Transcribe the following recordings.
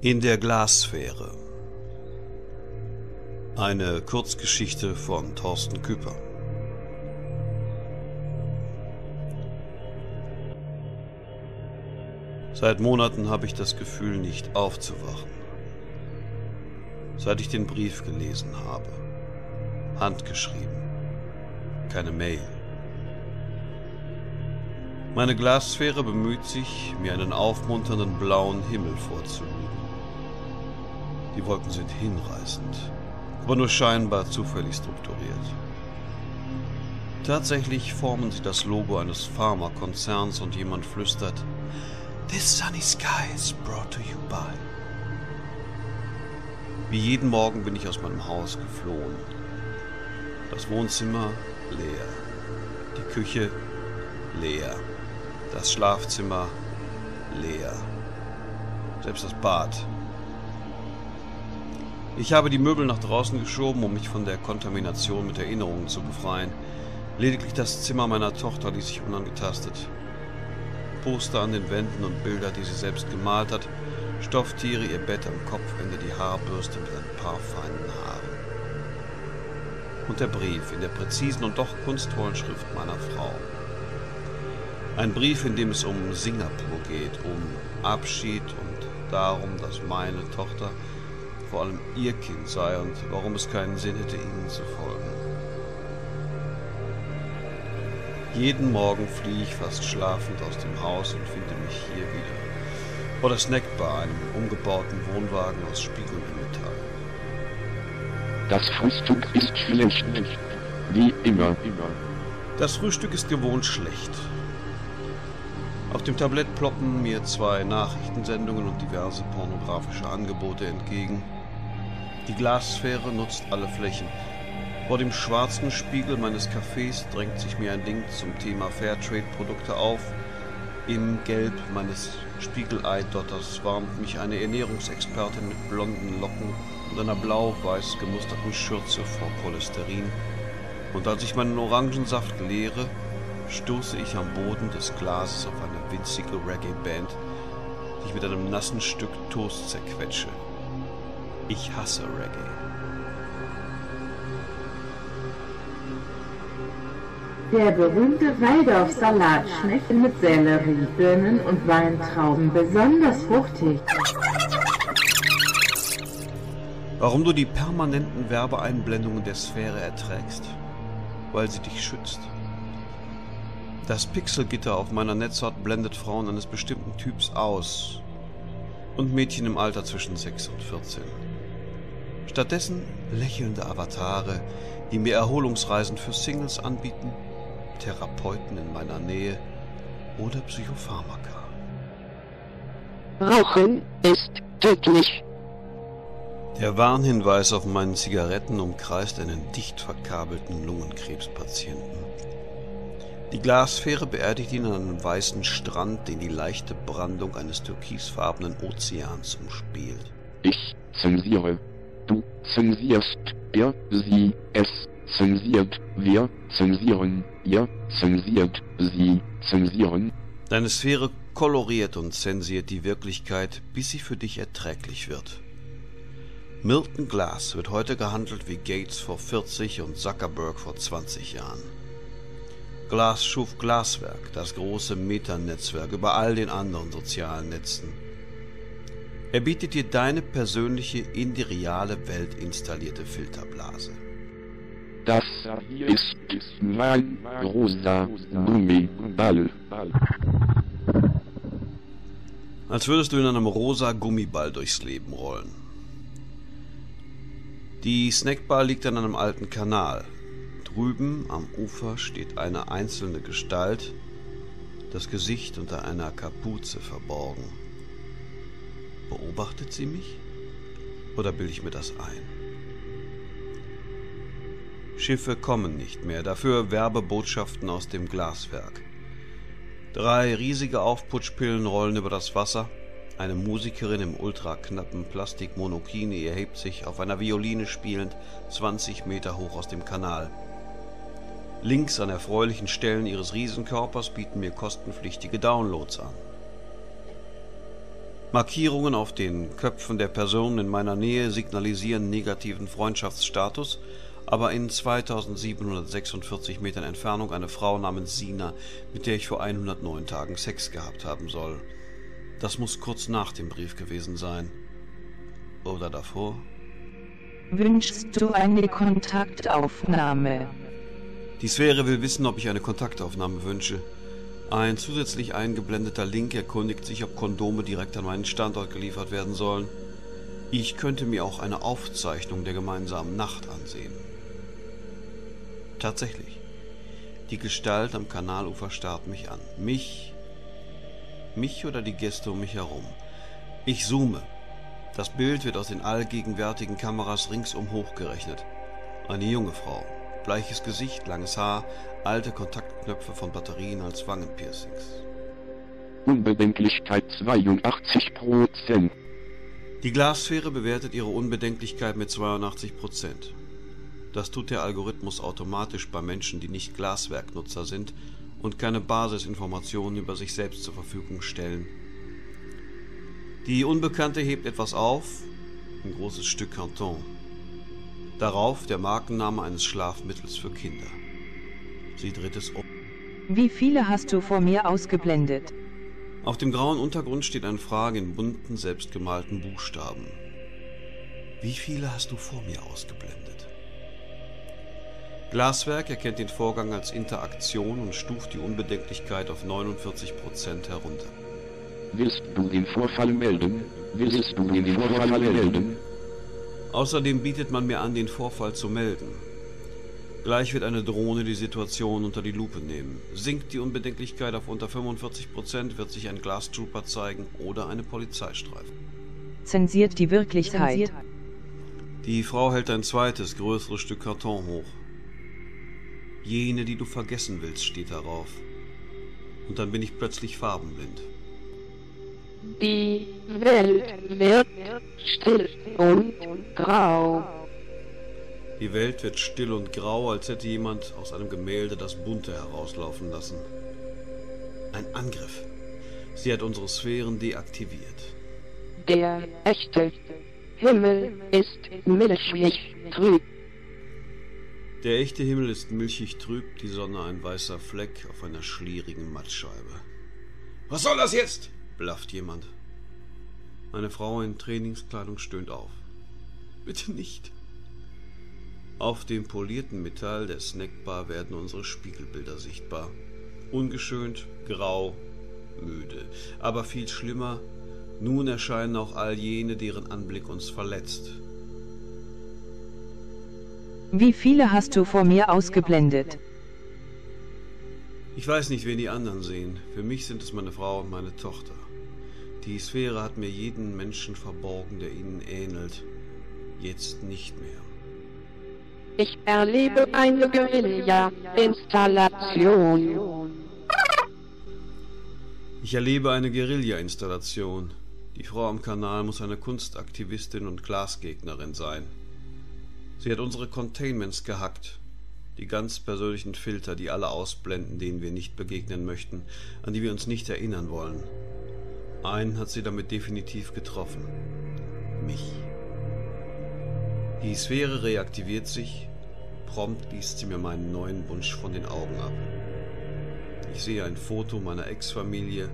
In der Glassphäre. Eine Kurzgeschichte von Thorsten Küper. Seit Monaten habe ich das Gefühl, nicht aufzuwachen. Seit ich den Brief gelesen habe. Handgeschrieben. Keine Mail. Meine Glassphäre bemüht sich, mir einen aufmunternden blauen Himmel vorzulügen. Die Wolken sind hinreißend, aber nur scheinbar zufällig strukturiert. Tatsächlich formen sie das Logo eines Pharmakonzerns und jemand flüstert, This sunny sky is brought to you by. Wie jeden Morgen bin ich aus meinem Haus geflohen. Das Wohnzimmer leer, die Küche leer, das Schlafzimmer leer, selbst das Bad. Ich habe die Möbel nach draußen geschoben, um mich von der Kontamination mit Erinnerungen zu befreien. Lediglich das Zimmer meiner Tochter ließ sich unangetastet. Poster an den Wänden und Bilder, die sie selbst gemalt hat, Stofftiere, ihr Bett am Kopfende, die Haarbürste mit ein paar feinen Haaren. Und der Brief in der präzisen und doch kunstvollen Schrift meiner Frau. Ein Brief, in dem es um Singapur geht, um Abschied und darum, dass meine Tochter vor allem ihr Kind sei und warum es keinen Sinn hätte, ihnen zu folgen. Jeden Morgen fliehe ich fast schlafend aus dem Haus und finde mich hier wieder. Vor der Snackbar, einem umgebauten Wohnwagen aus Spiegeln im Metall. Das Frühstück ist schlecht. Wie immer. Das Frühstück ist gewohnt schlecht. Auf dem Tablett ploppen mir zwei Nachrichtensendungen und diverse pornografische Angebote entgegen. Die Glassphäre nutzt alle Flächen. Vor dem schwarzen Spiegel meines Cafés drängt sich mir ein Link zum Thema Fairtrade-Produkte auf. Im Gelb meines Spiegelei-Dotters warnt mich eine Ernährungsexpertin mit blonden Locken und einer blau-weiß gemusterten Schürze vor Cholesterin. Und als ich meinen Orangensaft leere, stoße ich am Boden des Glases auf eine winzige Reggae-Band, die ich mit einem nassen Stück Toast zerquetsche. Ich hasse Reggae. Der berühmte Waldorf-Salat schmeckt mit Sellerie, Birnen und Weintrauben besonders fruchtig. Warum du die permanenten Werbeeinblendungen der Sphäre erträgst? Weil sie dich schützt. Das Pixelgitter auf meiner Netzhaut blendet Frauen eines bestimmten Typs aus und Mädchen im Alter zwischen 6 und 14. Stattdessen lächelnde Avatare, die mir Erholungsreisen für Singles anbieten Therapeuten in meiner Nähe oder Psychopharmaka. Rauchen ist tödlich. Der Warnhinweis auf meinen Zigaretten umkreist einen dicht verkabelten Lungenkrebspatienten. Die Glassphäre beerdigt ihn an einem weißen Strand, den die leichte Brandung eines türkisfarbenen Ozeans umspielt. Ich zensiere. Du zensierst. Er, sie, es zensiert. Wir zensieren. Ihr zensiert. Sie zensieren. Deine Sphäre koloriert und zensiert die Wirklichkeit, bis sie für dich erträglich wird. Milton Glass wird heute gehandelt wie Gates vor 40 und Zuckerberg vor 20 Jahren. Glass schuf Glaswerk, das große Metanetzwerk über all den anderen sozialen Netzen. Er bietet dir deine persönliche in die reale Welt installierte Filterblase. Das ist mein rosa Gummiball. Als würdest du in einem rosa Gummiball durchs Leben rollen. Die Snackbar liegt an einem alten Kanal. Drüben am Ufer steht eine einzelne Gestalt, das Gesicht unter einer Kapuze verborgen. Beobachtet sie mich? Oder bilde ich mir das ein? Schiffe kommen nicht mehr, dafür Werbebotschaften aus dem Glaswerk. Drei riesige Aufputschpillen rollen über das Wasser. Eine Musikerin im ultraknappen Plastikmonokini erhebt sich, auf einer Violine spielend, 20 Meter hoch aus dem Kanal. Links an erfreulichen Stellen ihres Riesenkörpers bieten mir kostenpflichtige Downloads an. Markierungen auf den Köpfen der Personen in meiner Nähe signalisieren negativen Freundschaftsstatus, aber in 2746 Metern Entfernung eine Frau namens Sina, mit der ich vor 109 Tagen Sex gehabt haben soll. Das muss kurz nach dem Brief gewesen sein. Oder davor? Wünschst du eine Kontaktaufnahme? Die Sphäre will wissen, ob ich eine Kontaktaufnahme wünsche. Ein zusätzlich eingeblendeter Link erkundigt sich, ob Kondome direkt an meinen Standort geliefert werden sollen. Ich könnte mir auch eine Aufzeichnung der gemeinsamen Nacht ansehen. Tatsächlich. Die Gestalt am Kanalufer starrt mich an. Mich? Mich oder die Gäste um mich herum? Ich zoome. Das Bild wird aus den allgegenwärtigen Kameras ringsum hochgerechnet. Eine junge Frau, Bleiches Gesicht, langes Haar, alte Kontaktknöpfe von Batterien als Wangenpiercings. Unbedenklichkeit 82%. Die Glassphäre bewertet ihre Unbedenklichkeit mit 82%. Das tut der Algorithmus automatisch bei Menschen, die nicht Glaswerknutzer sind und keine Basisinformationen über sich selbst zur Verfügung stellen. Die Unbekannte hebt etwas auf, ein großes Stück Karton. Darauf der Markenname eines Schlafmittels für Kinder. Sie dreht es um. Wie viele hast du vor mir ausgeblendet? Auf dem grauen Untergrund steht eine Frage in bunten, selbstgemalten Buchstaben. Wie viele hast du vor mir ausgeblendet? Glaswerk erkennt den Vorgang als Interaktion und stuft die Unbedenklichkeit auf 49% herunter. Willst du den Vorfall melden? Willst du den Vorfall melden? Außerdem bietet man mir an, den Vorfall zu melden. Gleich wird eine Drohne die Situation unter die Lupe nehmen. Sinkt die Unbedenklichkeit auf unter 45%, wird sich ein Glastrooper zeigen oder eine Polizeistreife. Zensiert die Wirklichkeit. Die Frau hält ein zweites, größeres Stück Karton hoch. Jene, die du vergessen willst, steht darauf. Und dann bin ich plötzlich farbenblind. Die Welt wird still und grau. Die Welt wird still und grau, als hätte jemand aus einem Gemälde das Bunte herauslaufen lassen. Ein Angriff. Sie hat unsere Sphären deaktiviert. Der echte Himmel ist milchig trüb. Der echte Himmel ist milchig trüb, die Sonne ein weißer Fleck auf einer schlierigen Mattscheibe. Was soll das jetzt? Blafft jemand. Eine Frau in Trainingskleidung stöhnt auf. Bitte nicht. Auf dem polierten Metall der Snackbar werden unsere Spiegelbilder sichtbar. Ungeschönt, grau, müde. Aber viel schlimmer, nun erscheinen auch all jene, deren Anblick uns verletzt. Wie viele hast du vor mir ausgeblendet? Ich weiß nicht, wen die anderen sehen. Für mich sind es meine Frau und meine Tochter. Die Sphäre hat mir jeden Menschen verborgen, der ihnen ähnelt. Jetzt nicht mehr. Ich erlebe eine Guerilla-Installation. Ich erlebe eine Guerilla-Installation. Die Frau am Kanal muss eine Kunstaktivistin und Glasgegnerin sein. Sie hat unsere Containments gehackt. Die ganz persönlichen Filter, die alle ausblenden, denen wir nicht begegnen möchten, an die wir uns nicht erinnern wollen. Einen hat sie damit definitiv getroffen. Mich. Die Sphäre reaktiviert sich, prompt liest sie mir meinen neuen Wunsch von den Augen ab. Ich sehe ein Foto meiner Ex-Familie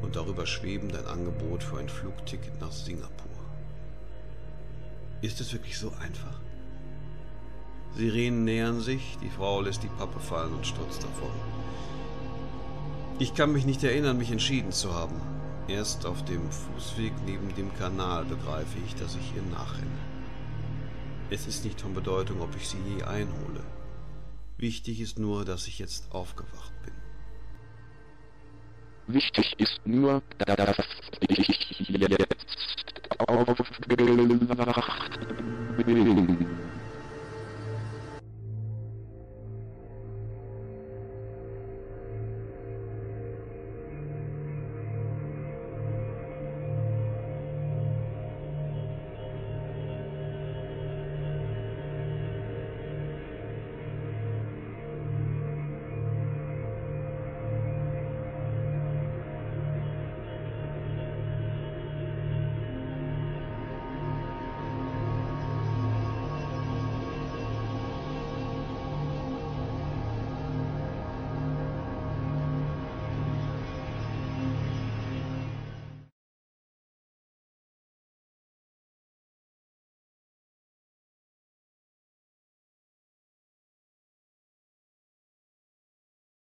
und darüber schwebend ein Angebot für ein Flugticket nach Singapur. Ist es wirklich so einfach? Sirenen nähern sich, die Frau lässt die Pappe fallen und stürzt davon. Ich kann mich nicht erinnern, mich entschieden zu haben. Erst auf dem Fußweg neben dem Kanal begreife ich, dass ich ihr nachrenne. Es ist nicht von Bedeutung, ob ich sie je einhole. Wichtig ist nur, dass ich jetzt aufgewacht bin. Wichtig ist nur, dass ich jetzt aufgewacht